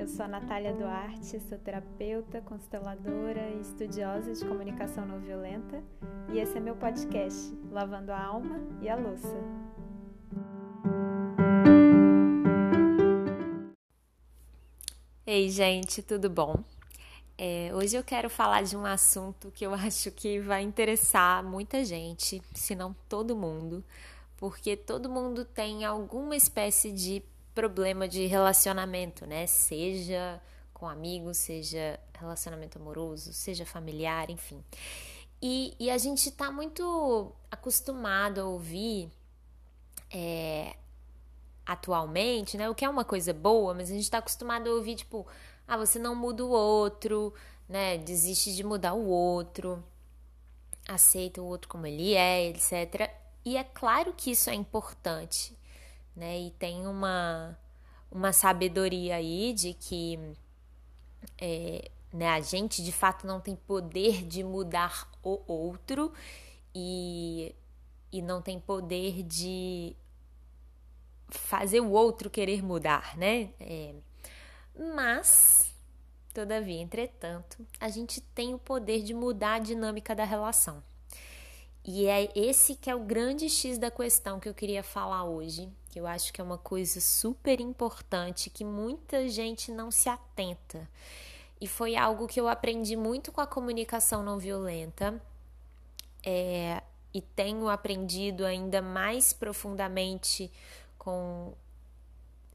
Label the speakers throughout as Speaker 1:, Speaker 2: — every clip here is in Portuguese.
Speaker 1: Eu sou a Natália Duarte, sou terapeuta, consteladora e estudiosa de comunicação não violenta, e esse é meu podcast, Lavando a Alma e a Louça.
Speaker 2: Ei, gente, tudo bom? É, hoje eu quero falar de um assunto que eu acho que vai interessar muita gente, se não todo mundo, porque todo mundo tem alguma espécie de problema de relacionamento, né? Seja com amigos, seja relacionamento amoroso, seja familiar, enfim. E, e a gente tá muito acostumado a ouvir é, atualmente, né? O que é uma coisa boa, mas a gente tá acostumado a ouvir, tipo, ah, você não muda o outro, né? Desiste de mudar o outro, aceita o outro como ele é, etc. E é claro que isso é importante, né? E tem uma, uma sabedoria aí de que é, né, a gente de fato não tem poder de mudar o outro e, e não tem poder de fazer o outro querer mudar, né? É, mas, todavia, entretanto, a gente tem o poder de mudar a dinâmica da relação. E é esse que é o grande X da questão que eu queria falar hoje, que eu acho que é uma coisa super importante que muita gente não se atenta. E foi algo que eu aprendi muito com a comunicação não violenta. É, e tenho aprendido ainda mais profundamente com,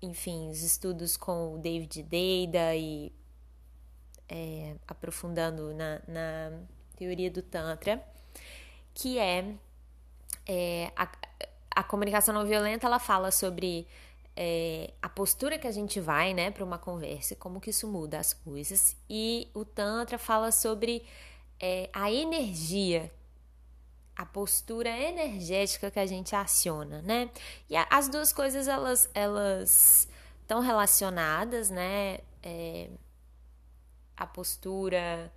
Speaker 2: enfim, os estudos com o David Deida e é, aprofundando na, na teoria do Tantra que é, é a, a, comunicação não violenta, ela fala sobre é, a postura que a gente vai, né, para uma conversa, como que isso muda as coisas, e o Tantra fala sobre é, a energia a postura energética que a gente aciona, né? E a, as duas coisas elas elas estão relacionadas, né? É, a postura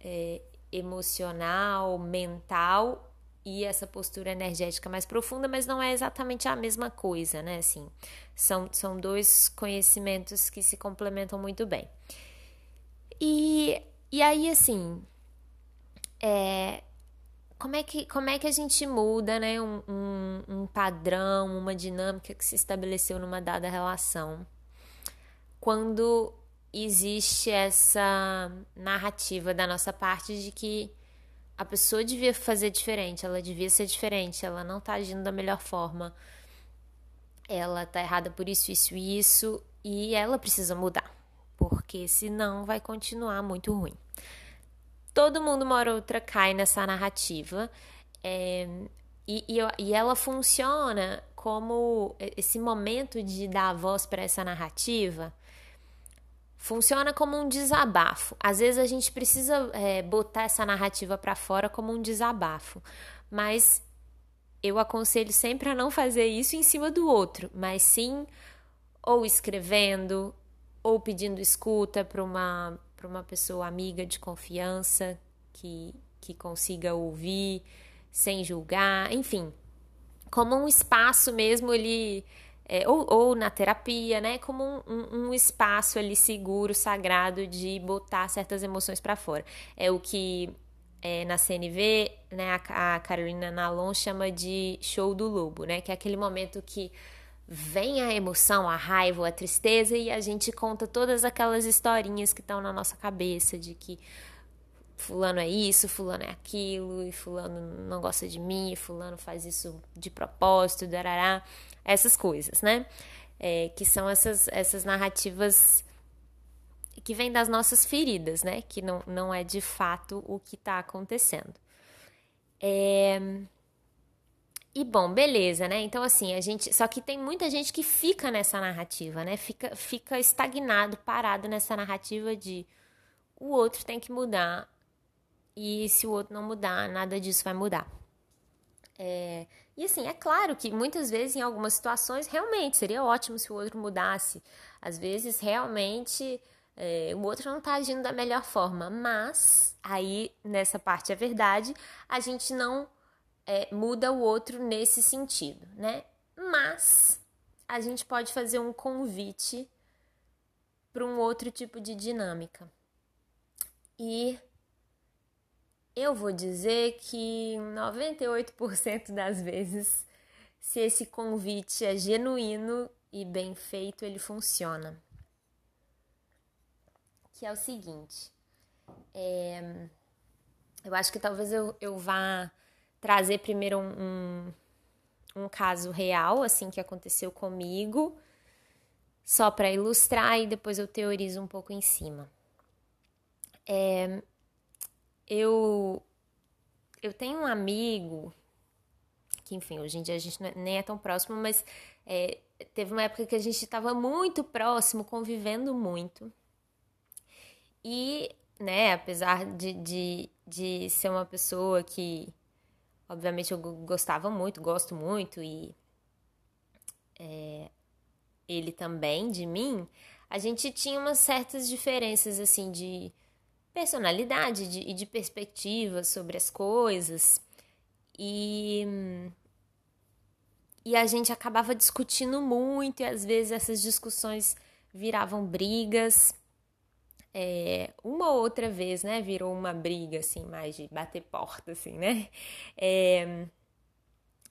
Speaker 2: é, emocional, mental e essa postura energética mais profunda, mas não é exatamente a mesma coisa, né? Assim, são, são dois conhecimentos que se complementam muito bem. E, e aí, assim, é, como, é que, como é que a gente muda, né? Um, um, um padrão, uma dinâmica que se estabeleceu numa dada relação quando existe essa narrativa da nossa parte de que a pessoa devia fazer diferente, ela devia ser diferente, ela não tá agindo da melhor forma, ela tá errada por isso, isso e isso, e ela precisa mudar, porque senão vai continuar muito ruim. Todo mundo, uma hora ou outra, cai nessa narrativa, é, e, e, e ela funciona como esse momento de dar voz para essa narrativa funciona como um desabafo. Às vezes a gente precisa é, botar essa narrativa para fora como um desabafo, mas eu aconselho sempre a não fazer isso em cima do outro, mas sim ou escrevendo ou pedindo escuta para uma para uma pessoa amiga de confiança que que consiga ouvir sem julgar, enfim, como um espaço mesmo ele é, ou, ou, na terapia, né? Como um, um, um, espaço ali seguro, sagrado de botar certas emoções para fora. É o que é, na CNV, né, a, a Carolina Nalon chama de show do lobo, né? Que é aquele momento que vem a emoção, a raiva, a tristeza e a gente conta todas aquelas historinhas que estão na nossa cabeça de que fulano é isso, fulano é aquilo, e fulano não gosta de mim, e fulano faz isso de propósito, darará, essas coisas, né? É, que são essas, essas narrativas que vêm das nossas feridas, né? Que não, não é de fato o que está acontecendo. É... E bom, beleza, né? Então, assim, a gente. Só que tem muita gente que fica nessa narrativa, né? Fica, fica estagnado, parado nessa narrativa de o outro tem que mudar, e se o outro não mudar, nada disso vai mudar. É, e assim, é claro que muitas vezes, em algumas situações, realmente seria ótimo se o outro mudasse. Às vezes, realmente, é, o outro não está agindo da melhor forma. Mas, aí, nessa parte é verdade, a gente não é, muda o outro nesse sentido, né? Mas, a gente pode fazer um convite para um outro tipo de dinâmica. E eu vou dizer que 98% das vezes, se esse convite é genuíno e bem feito, ele funciona. Que é o seguinte: é, eu acho que talvez eu, eu vá trazer primeiro um, um, um caso real, assim, que aconteceu comigo, só para ilustrar e depois eu teorizo um pouco em cima. É, eu, eu tenho um amigo que, enfim, hoje em dia a gente é, nem é tão próximo, mas é, teve uma época que a gente estava muito próximo, convivendo muito. E, né, apesar de, de, de ser uma pessoa que, obviamente, eu gostava muito, gosto muito, e é, ele também de mim, a gente tinha umas certas diferenças, assim, de personalidade de, e de perspectiva sobre as coisas. E, e a gente acabava discutindo muito, e às vezes essas discussões viravam brigas. É, uma ou outra vez, né, virou uma briga, assim, mais de bater porta, assim, né? É,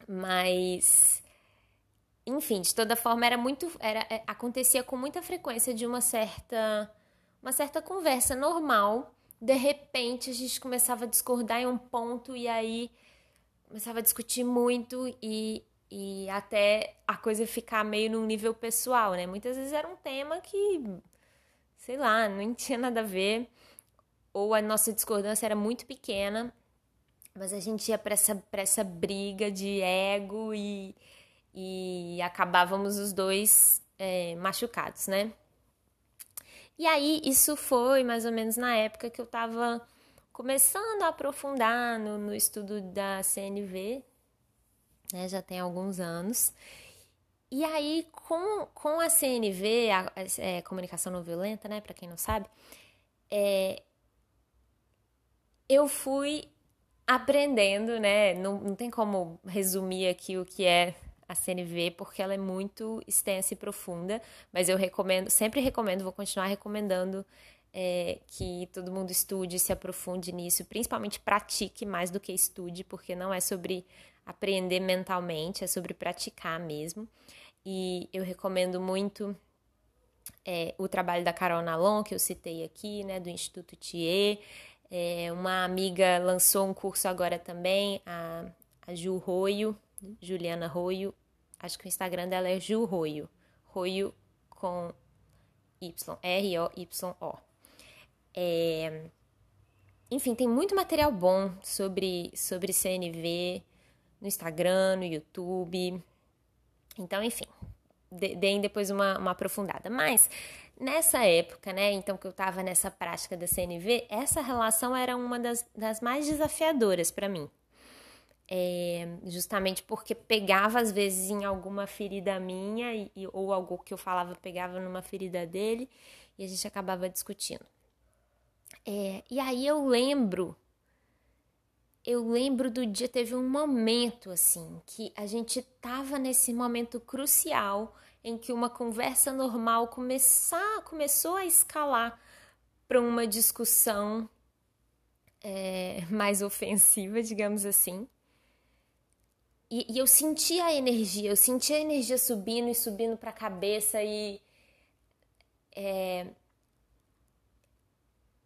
Speaker 2: mas, enfim, de toda forma, era muito, era, é, acontecia com muita frequência de uma certa uma certa conversa normal. De repente a gente começava a discordar em um ponto e aí começava a discutir muito e, e até a coisa ficar meio num nível pessoal, né? Muitas vezes era um tema que, sei lá, não tinha nada a ver, ou a nossa discordância era muito pequena, mas a gente ia para essa, pra essa briga de ego e, e acabávamos os dois é, machucados, né? E aí, isso foi mais ou menos na época que eu estava começando a aprofundar no, no estudo da CNV, né, já tem alguns anos. E aí, com, com a CNV, a, é, comunicação não violenta, né, para quem não sabe, é, eu fui aprendendo, né, não, não tem como resumir aqui o que é a CNV porque ela é muito extensa e profunda, mas eu recomendo, sempre recomendo, vou continuar recomendando é, que todo mundo estude, se aprofunde nisso, principalmente pratique mais do que estude, porque não é sobre aprender mentalmente, é sobre praticar mesmo. E eu recomendo muito é, o trabalho da Carol Nalon, que eu citei aqui, né, do Instituto Thier. É, uma amiga lançou um curso agora também, a, a Ju Roio, Juliana Roio, acho que o Instagram dela é Ju Roio, Roio com Y, R-O-Y-O. É... Enfim, tem muito material bom sobre, sobre CNV no Instagram, no YouTube. Então, enfim, deem depois uma, uma aprofundada. Mas nessa época, né, então que eu estava nessa prática da CNV, essa relação era uma das, das mais desafiadoras para mim é, justamente porque pegava às vezes em alguma ferida minha e, ou algo que eu falava pegava numa ferida dele e a gente acabava discutindo. É, e aí eu lembro, eu lembro do dia, teve um momento assim, que a gente tava nesse momento crucial em que uma conversa normal começar, começou a escalar para uma discussão é, mais ofensiva, digamos assim. E, e eu sentia a energia, eu sentia a energia subindo e subindo para a cabeça e é,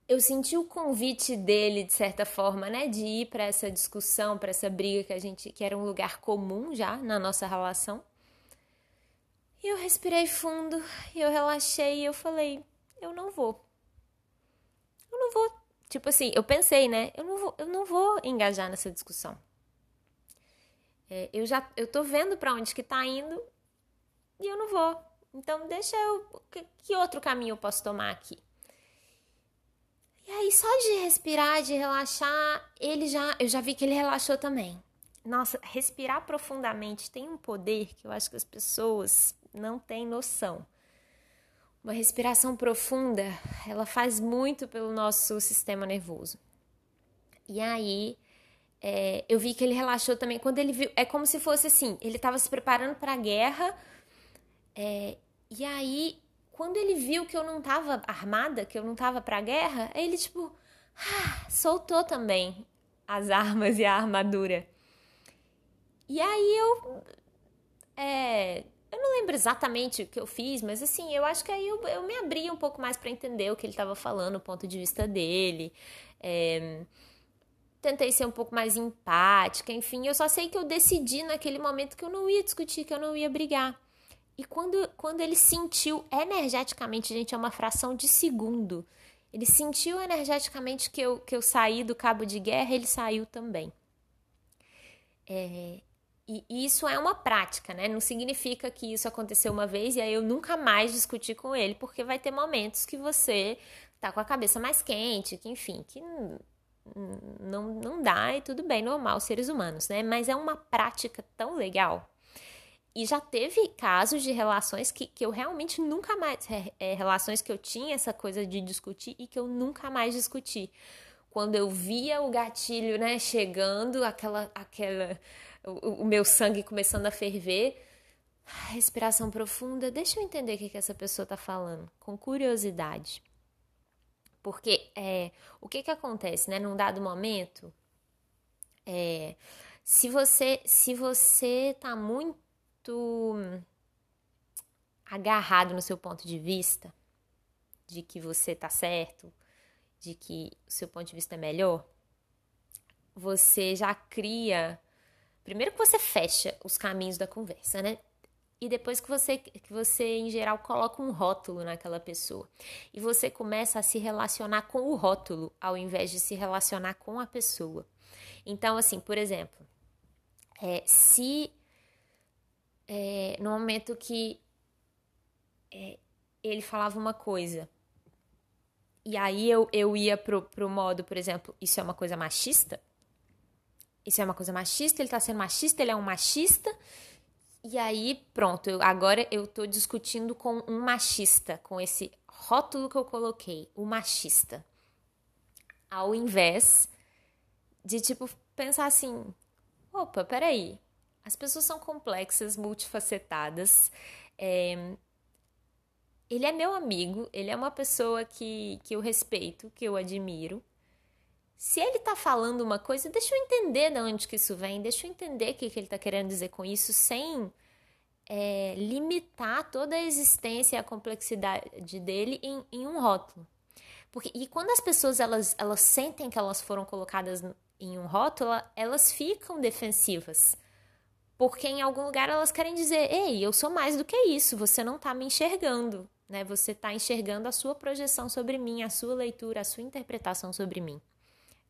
Speaker 2: eu senti o convite dele de certa forma, né, de ir para essa discussão, para essa briga que a gente que era um lugar comum já na nossa relação. E eu respirei fundo, eu relaxei e eu falei, eu não vou. Eu não vou, tipo assim, eu pensei, né? Eu não vou, eu não vou engajar nessa discussão. É, eu já eu tô vendo para onde que tá indo e eu não vou. Então deixa eu que, que outro caminho eu posso tomar aqui? E aí só de respirar, de relaxar, ele já eu já vi que ele relaxou também. Nossa, respirar profundamente tem um poder que eu acho que as pessoas não têm noção. Uma respiração profunda, ela faz muito pelo nosso sistema nervoso. E aí, é, eu vi que ele relaxou também. Quando ele viu, é como se fosse assim: ele estava se preparando para a guerra, é, e aí, quando ele viu que eu não tava armada, que eu não tava pra guerra, ele, tipo, ah, soltou também as armas e a armadura. E aí eu. É, eu não lembro exatamente o que eu fiz, mas assim, eu acho que aí eu, eu me abri um pouco mais para entender o que ele estava falando, o ponto de vista dele. É, tentei ser um pouco mais empática, enfim, eu só sei que eu decidi naquele momento que eu não ia discutir, que eu não ia brigar. E quando, quando ele sentiu energeticamente, gente, é uma fração de segundo. Ele sentiu energeticamente que eu, que eu saí do cabo de guerra, ele saiu também. É, e isso é uma prática, né? Não significa que isso aconteceu uma vez e aí eu nunca mais discutir com ele, porque vai ter momentos que você tá com a cabeça mais quente, que enfim, que não, não dá e tudo bem, normal, seres humanos, né? Mas é uma prática tão legal e já teve casos de relações que, que eu realmente nunca mais. É, relações que eu tinha essa coisa de discutir e que eu nunca mais discuti. Quando eu via o gatilho, né, chegando, aquela. aquela o, o meu sangue começando a ferver. Respiração profunda. Deixa eu entender o que, que essa pessoa está falando, com curiosidade. Porque é, o que, que acontece, né? Num dado momento, é, se você se você tá muito agarrado no seu ponto de vista, de que você tá certo, de que o seu ponto de vista é melhor, você já cria. Primeiro que você fecha os caminhos da conversa, né? E depois que você, que você, em geral, coloca um rótulo naquela pessoa. E você começa a se relacionar com o rótulo, ao invés de se relacionar com a pessoa. Então, assim, por exemplo, é, se é, no momento que é, ele falava uma coisa e aí eu, eu ia pro, pro modo, por exemplo, isso é uma coisa machista? Isso é uma coisa machista, ele tá sendo machista, ele é um machista. E aí, pronto, eu, agora eu tô discutindo com um machista, com esse rótulo que eu coloquei, o machista. Ao invés de, tipo, pensar assim: opa, peraí, as pessoas são complexas, multifacetadas. É... Ele é meu amigo, ele é uma pessoa que, que eu respeito, que eu admiro. Se ele tá falando uma coisa, deixa eu entender de onde que isso vem, deixa eu entender o que, que ele tá querendo dizer com isso, sem é, limitar toda a existência e a complexidade dele em, em um rótulo. Porque, e quando as pessoas elas, elas sentem que elas foram colocadas em um rótulo, elas ficam defensivas. Porque em algum lugar elas querem dizer: ei, eu sou mais do que isso, você não está me enxergando. Né? Você está enxergando a sua projeção sobre mim, a sua leitura, a sua interpretação sobre mim.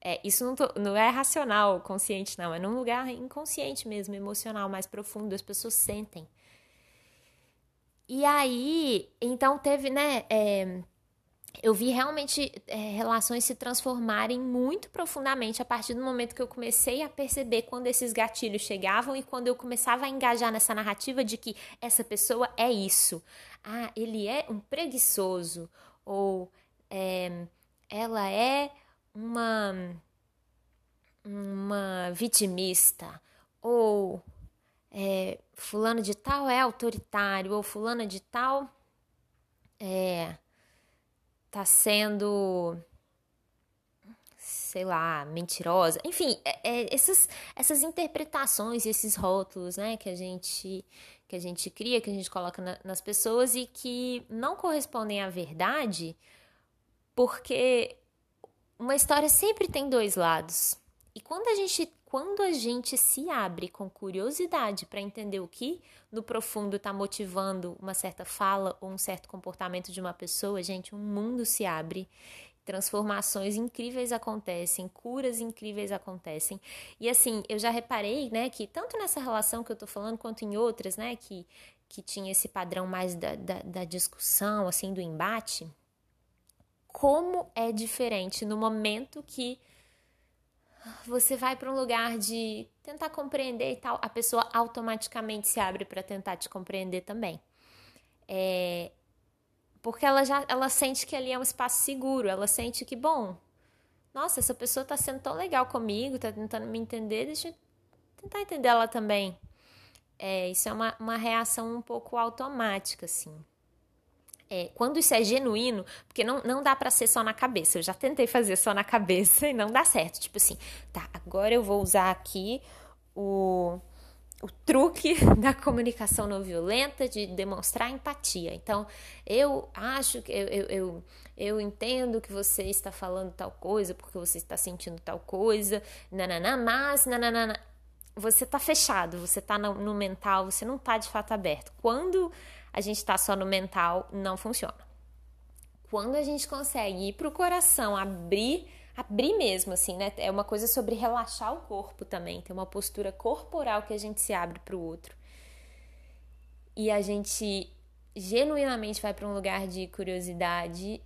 Speaker 2: É, isso não, tô, não, é racional, consciente, não. É num lugar inconsciente mesmo, emocional, mais profundo. As pessoas sentem. E aí, então teve, né? É, eu vi realmente é, relações se transformarem muito profundamente a partir do momento que eu comecei a perceber quando esses gatilhos chegavam e quando eu começava a engajar nessa narrativa de que essa pessoa é isso. Ah, ele é um preguiçoso, ou é, ela é uma, uma vitimista, ou é, fulano de tal é autoritário, ou fulana de tal é tá sendo sei lá, mentirosa. Enfim, é, é, essas, essas interpretações, esses rótulos, né, que a gente que a gente cria, que a gente coloca na, nas pessoas e que não correspondem à verdade, porque uma história sempre tem dois lados. E quando a gente quando a gente se abre com curiosidade para entender o que no profundo está motivando uma certa fala ou um certo comportamento de uma pessoa, gente, um mundo se abre. Transformações incríveis acontecem, curas incríveis acontecem. E assim, eu já reparei, né, que tanto nessa relação que eu tô falando, quanto em outras, né, que, que tinha esse padrão mais da, da, da discussão, assim, do embate, como é diferente no momento que você vai para um lugar de tentar compreender e tal, a pessoa automaticamente se abre para tentar te compreender também. É, porque ela já ela sente que ali é um espaço seguro, ela sente que, bom, nossa, essa pessoa está sendo tão legal comigo, está tentando me entender, deixa eu tentar entender ela também. É, isso é uma, uma reação um pouco automática, assim. É, quando isso é genuíno, porque não, não dá para ser só na cabeça. Eu já tentei fazer só na cabeça e não dá certo. Tipo assim, tá, agora eu vou usar aqui o, o truque da comunicação não violenta de demonstrar empatia. Então, eu acho que eu, eu, eu, eu entendo que você está falando tal coisa porque você está sentindo tal coisa, nananã, mas nananã. Você está fechado, você está no, no mental, você não está de fato aberto. Quando a gente está só no mental, não funciona. Quando a gente consegue ir para o coração, abrir, abrir mesmo, assim, né? É uma coisa sobre relaxar o corpo também, tem uma postura corporal que a gente se abre para o outro. E a gente genuinamente vai para um lugar de curiosidade,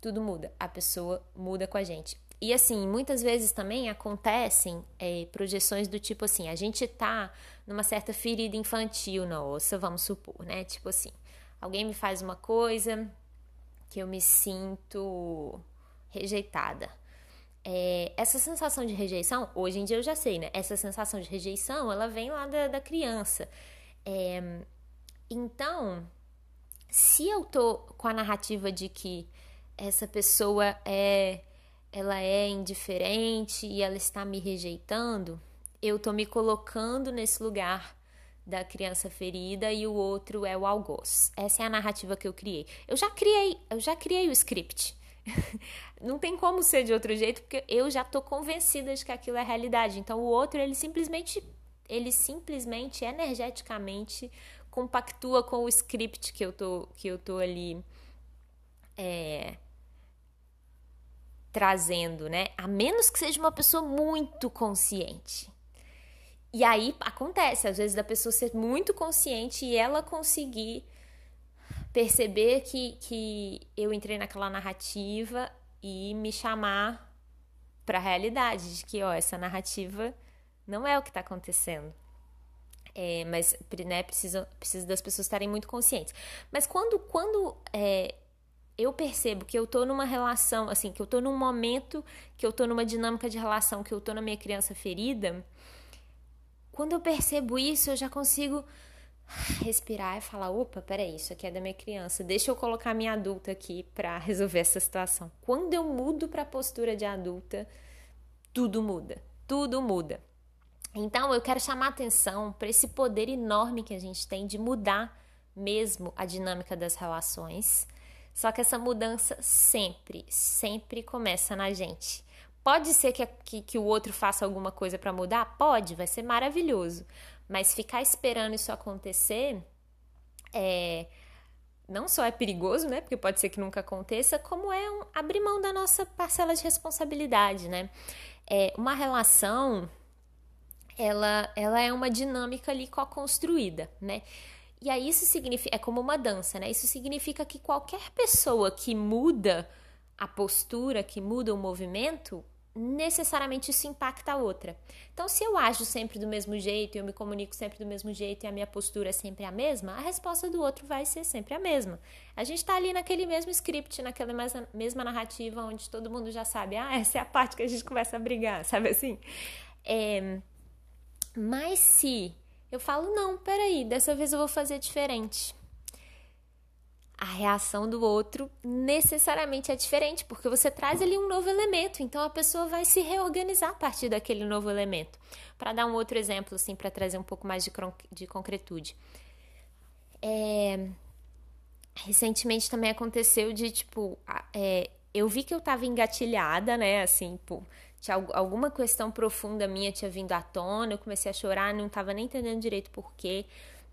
Speaker 2: tudo muda. A pessoa muda com a gente. E assim, muitas vezes também acontecem é, projeções do tipo assim, a gente tá numa certa ferida infantil na ossa, vamos supor, né? Tipo assim, alguém me faz uma coisa que eu me sinto rejeitada. É, essa sensação de rejeição, hoje em dia eu já sei, né? Essa sensação de rejeição, ela vem lá da, da criança. É, então, se eu tô com a narrativa de que essa pessoa é ela é indiferente e ela está me rejeitando, eu tô me colocando nesse lugar da criança ferida e o outro é o algoz. Essa é a narrativa que eu criei. Eu já criei, eu já criei o script. Não tem como ser de outro jeito, porque eu já tô convencida de que aquilo é realidade. Então o outro, ele simplesmente ele simplesmente energeticamente compactua com o script que eu tô que eu tô ali é, trazendo, né? A menos que seja uma pessoa muito consciente. E aí acontece, às vezes, da pessoa ser muito consciente e ela conseguir perceber que, que eu entrei naquela narrativa e me chamar para a realidade de que, ó, essa narrativa não é o que está acontecendo. É, mas né, precisa, precisa das pessoas estarem muito conscientes. Mas quando, quando é, eu percebo que eu tô numa relação, assim, que eu tô num momento, que eu tô numa dinâmica de relação, que eu tô na minha criança ferida, quando eu percebo isso, eu já consigo respirar e falar: opa, peraí, isso aqui é da minha criança, deixa eu colocar minha adulta aqui para resolver essa situação. Quando eu mudo para a postura de adulta, tudo muda, tudo muda. Então, eu quero chamar atenção para esse poder enorme que a gente tem de mudar mesmo a dinâmica das relações só que essa mudança sempre, sempre começa na gente. Pode ser que, que, que o outro faça alguma coisa para mudar? Pode, vai ser maravilhoso. Mas ficar esperando isso acontecer é, não só é perigoso, né? Porque pode ser que nunca aconteça, como é um, abrir mão da nossa parcela de responsabilidade, né? É, uma relação, ela, ela é uma dinâmica ali co-construída, né? E aí isso significa, é como uma dança, né? Isso significa que qualquer pessoa que muda a postura, que muda o movimento, necessariamente isso impacta a outra. Então, se eu ajo sempre do mesmo jeito, eu me comunico sempre do mesmo jeito e a minha postura é sempre a mesma, a resposta do outro vai ser sempre a mesma. A gente está ali naquele mesmo script, naquela mesma narrativa, onde todo mundo já sabe, ah, essa é a parte que a gente começa a brigar, sabe assim? É... Mas se eu falo, não, peraí, dessa vez eu vou fazer diferente. A reação do outro necessariamente é diferente, porque você traz ali um novo elemento, então a pessoa vai se reorganizar a partir daquele novo elemento. Para dar um outro exemplo, assim, para trazer um pouco mais de, de concretude. É... Recentemente também aconteceu de, tipo, é... eu vi que eu tava engatilhada, né, assim, pô, tinha alguma questão profunda minha tinha vindo à tona, eu comecei a chorar, não estava nem entendendo direito por quê.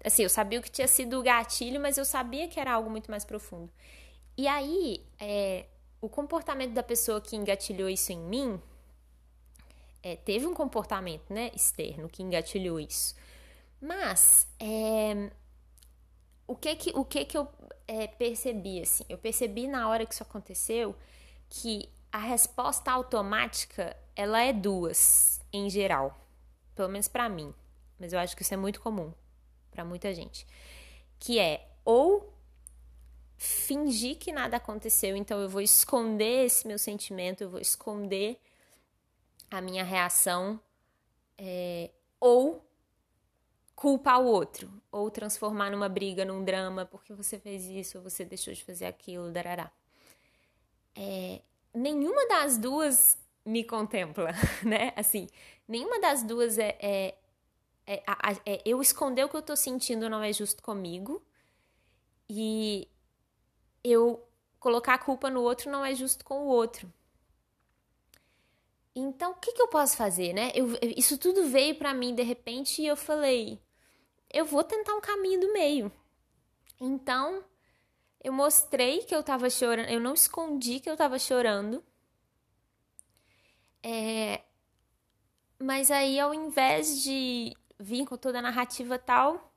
Speaker 2: Assim, eu sabia o que tinha sido o gatilho, mas eu sabia que era algo muito mais profundo. E aí, é, o comportamento da pessoa que engatilhou isso em mim é, teve um comportamento né, externo que engatilhou isso. Mas é, o que que, o que, que eu é, percebi assim? Eu percebi na hora que isso aconteceu que a resposta automática, ela é duas, em geral. Pelo menos para mim. Mas eu acho que isso é muito comum para muita gente. Que é ou fingir que nada aconteceu, então eu vou esconder esse meu sentimento, eu vou esconder a minha reação, é, ou culpar o outro. ou transformar numa briga, num drama, porque você fez isso ou você deixou de fazer aquilo, darará. É, nenhuma das duas me contempla, né? Assim, nenhuma das duas é, é, é, é, eu esconder o que eu tô sentindo não é justo comigo e eu colocar a culpa no outro não é justo com o outro. Então, o que, que eu posso fazer, né? Eu, isso tudo veio para mim de repente e eu falei, eu vou tentar um caminho do meio. Então, eu mostrei que eu tava chorando, eu não escondi que eu tava chorando. É, mas aí, ao invés de vir com toda a narrativa tal,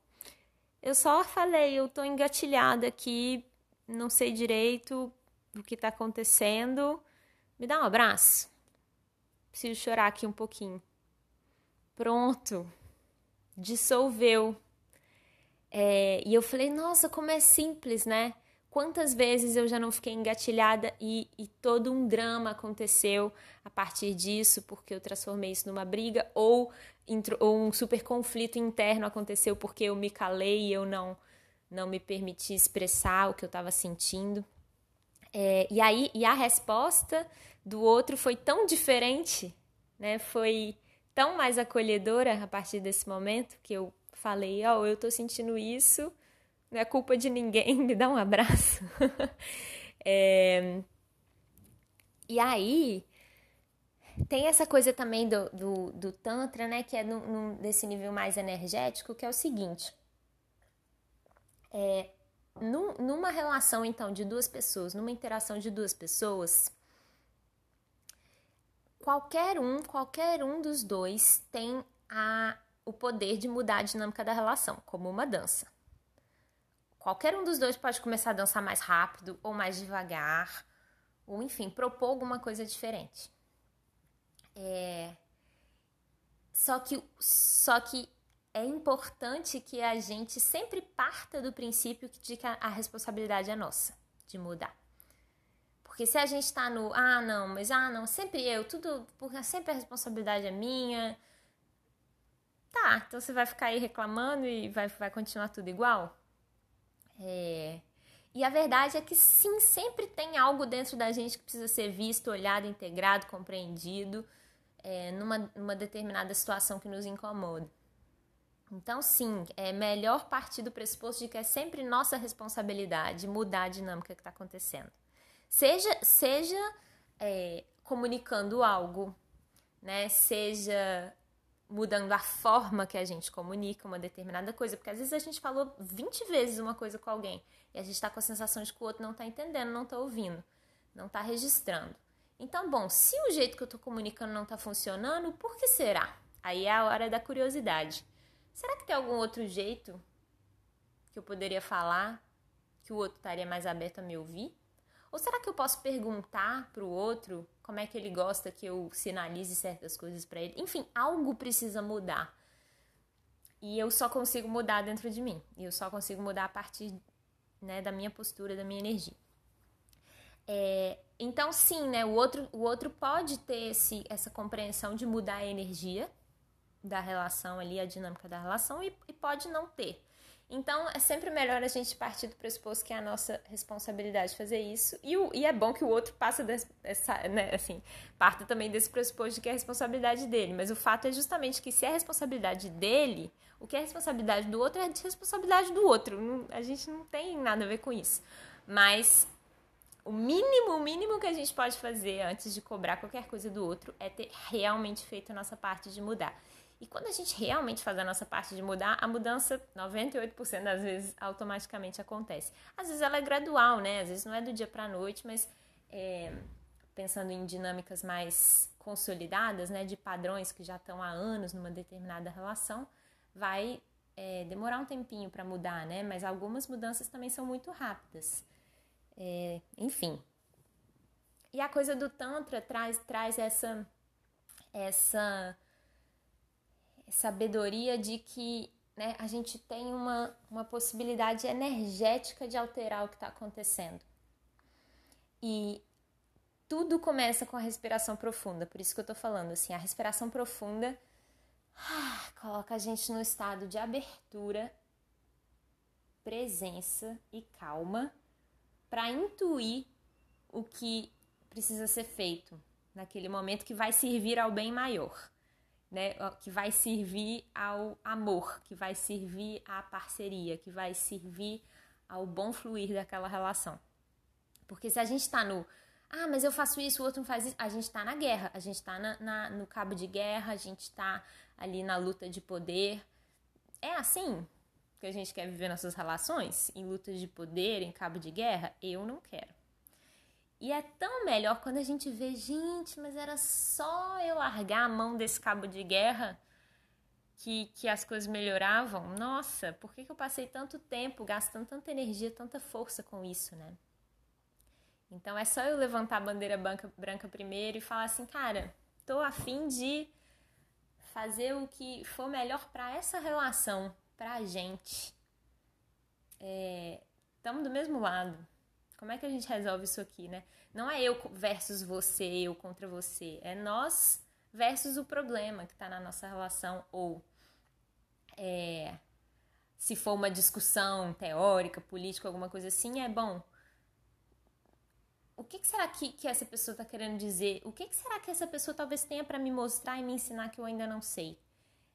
Speaker 2: eu só falei, eu tô engatilhada aqui, não sei direito o que tá acontecendo. Me dá um abraço. Preciso chorar aqui um pouquinho. Pronto. Dissolveu. É, e eu falei, nossa, como é simples, né? Quantas vezes eu já não fiquei engatilhada e, e, todo um drama aconteceu a partir disso, porque eu transformei isso numa briga, ou um super conflito interno aconteceu porque eu me calei e eu não, não me permiti expressar o que eu estava sentindo. É, e aí, e a resposta do outro foi tão diferente, né? Foi tão mais acolhedora a partir desse momento que eu falei, ó, oh, eu tô sentindo isso não é culpa de ninguém, me dá um abraço. é... E aí, tem essa coisa também do, do, do Tantra, né, que é no, no, desse nível mais energético, que é o seguinte. É, num, numa relação, então, de duas pessoas, numa interação de duas pessoas, qualquer um, qualquer um dos dois tem a, o poder de mudar a dinâmica da relação, como uma dança. Qualquer um dos dois pode começar a dançar mais rápido ou mais devagar, ou enfim, propor alguma coisa diferente. É... Só que, só que é importante que a gente sempre parta do princípio de que a responsabilidade é nossa de mudar. Porque se a gente está no, ah, não, mas ah, não, sempre eu, tudo, porque sempre a responsabilidade é minha. Tá, então você vai ficar aí reclamando e vai, vai continuar tudo igual? É... E a verdade é que sim, sempre tem algo dentro da gente que precisa ser visto, olhado, integrado, compreendido é, numa, numa determinada situação que nos incomoda. Então, sim, é melhor partir do pressuposto de que é sempre nossa responsabilidade mudar a dinâmica que está acontecendo. Seja, seja é, comunicando algo, né? seja mudando a forma que a gente comunica uma determinada coisa, porque às vezes a gente falou 20 vezes uma coisa com alguém e a gente está com a sensação de que o outro não está entendendo, não está ouvindo, não está registrando. Então, bom, se o jeito que eu estou comunicando não está funcionando, por que será? Aí é a hora da curiosidade. Será que tem algum outro jeito que eu poderia falar que o outro estaria mais aberto a me ouvir? Ou será que eu posso perguntar para o outro como é que ele gosta que eu sinalize certas coisas para ele? Enfim, algo precisa mudar. E eu só consigo mudar dentro de mim. E eu só consigo mudar a partir né, da minha postura, da minha energia. É, então, sim, né, o, outro, o outro pode ter esse, essa compreensão de mudar a energia da relação ali, a dinâmica da relação, e, e pode não ter. Então, é sempre melhor a gente partir do pressuposto que é a nossa responsabilidade fazer isso. E, o, e é bom que o outro passe dessa, né, assim, parta também desse pressuposto de que é a responsabilidade dele. Mas o fato é justamente que se é a responsabilidade dele, o que é a responsabilidade do outro é a responsabilidade do outro. A gente não tem nada a ver com isso. Mas o mínimo, o mínimo que a gente pode fazer antes de cobrar qualquer coisa do outro é ter realmente feito a nossa parte de mudar. E quando a gente realmente faz a nossa parte de mudar, a mudança 98% das vezes automaticamente acontece. Às vezes ela é gradual, né? Às vezes não é do dia para a noite, mas é, pensando em dinâmicas mais consolidadas, né, de padrões que já estão há anos numa determinada relação, vai é, demorar um tempinho para mudar, né? Mas algumas mudanças também são muito rápidas. É, enfim. E a coisa do Tantra traz, traz essa, essa sabedoria de que né, a gente tem uma, uma possibilidade energética de alterar o que está acontecendo. E tudo começa com a respiração profunda, por isso que eu estou falando assim, a respiração profunda ah, coloca a gente no estado de abertura presença e calma para intuir o que precisa ser feito naquele momento que vai servir ao bem maior, né? Que vai servir ao amor, que vai servir à parceria, que vai servir ao bom fluir daquela relação. Porque se a gente está no ah, mas eu faço isso, o outro não faz isso. A gente está na guerra, a gente está no cabo de guerra, a gente está ali na luta de poder. É assim que a gente quer viver nossas relações? Em luta de poder, em cabo de guerra? Eu não quero. E é tão melhor quando a gente vê, gente, mas era só eu largar a mão desse cabo de guerra que, que as coisas melhoravam. Nossa, por que, que eu passei tanto tempo gastando tanta energia, tanta força com isso, né? Então é só eu levantar a bandeira branca, branca primeiro e falar assim, cara, tô afim de fazer o que for melhor para essa relação, pra gente. Estamos é, do mesmo lado. Como é que a gente resolve isso aqui, né? Não é eu versus você, eu contra você. É nós versus o problema que está na nossa relação. Ou é, se for uma discussão teórica, política, alguma coisa assim, é bom o que, que será que, que essa pessoa está querendo dizer? O que, que será que essa pessoa talvez tenha para me mostrar e me ensinar que eu ainda não sei?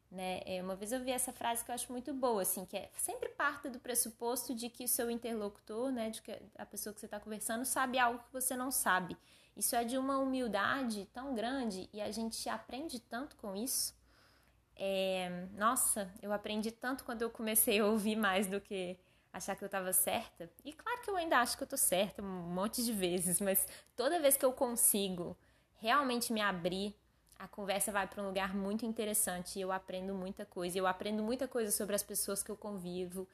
Speaker 2: Né? É, uma vez eu vi essa frase que eu acho muito boa, assim, que é sempre parte do pressuposto de que o seu interlocutor, né, de que a pessoa que você está conversando, sabe algo que você não sabe. Isso é de uma humildade tão grande e a gente aprende tanto com isso. É, nossa, eu aprendi tanto quando eu comecei a ouvir mais do que achar que eu estava certa. E claro que eu ainda acho que eu estou certa um monte de vezes, mas toda vez que eu consigo realmente me abrir, a conversa vai para um lugar muito interessante e eu aprendo muita coisa. Eu aprendo muita coisa sobre as pessoas que eu convivo.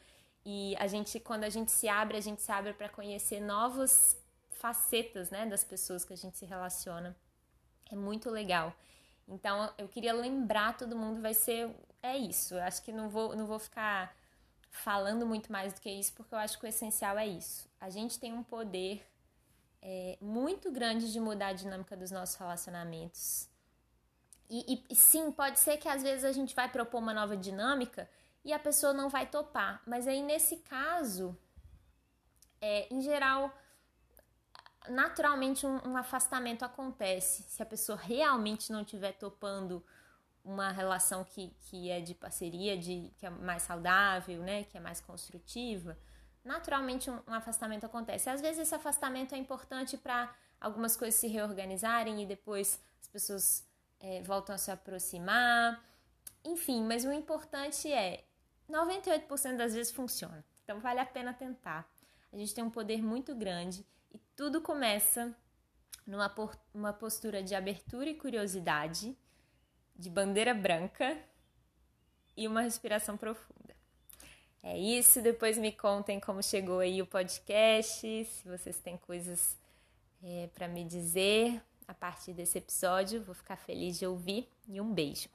Speaker 2: E a gente, quando a gente se abre, a gente se abre para conhecer novas facetas, né, das pessoas que a gente se relaciona. É muito legal. Então, eu queria lembrar todo mundo, vai ser é isso. Eu acho que não vou não vou ficar falando muito mais do que isso, porque eu acho que o essencial é isso. A gente tem um poder é, muito grande de mudar a dinâmica dos nossos relacionamentos. E, e, sim, pode ser que às vezes a gente vai propor uma nova dinâmica e a pessoa não vai topar. Mas aí, nesse caso, é, em geral, naturalmente um, um afastamento acontece. Se a pessoa realmente não estiver topando uma relação que, que é de parceria, de, que é mais saudável, né, que é mais construtiva, naturalmente um, um afastamento acontece. Às vezes esse afastamento é importante para algumas coisas se reorganizarem e depois as pessoas é, voltam a se aproximar. Enfim, mas o importante é 98% das vezes funciona. Então vale a pena tentar. A gente tem um poder muito grande e tudo começa numa uma postura de abertura e curiosidade de bandeira branca e uma respiração profunda. É isso, depois me contem como chegou aí o podcast, se vocês têm coisas é, para me dizer a partir desse episódio, vou ficar feliz de ouvir e um beijo.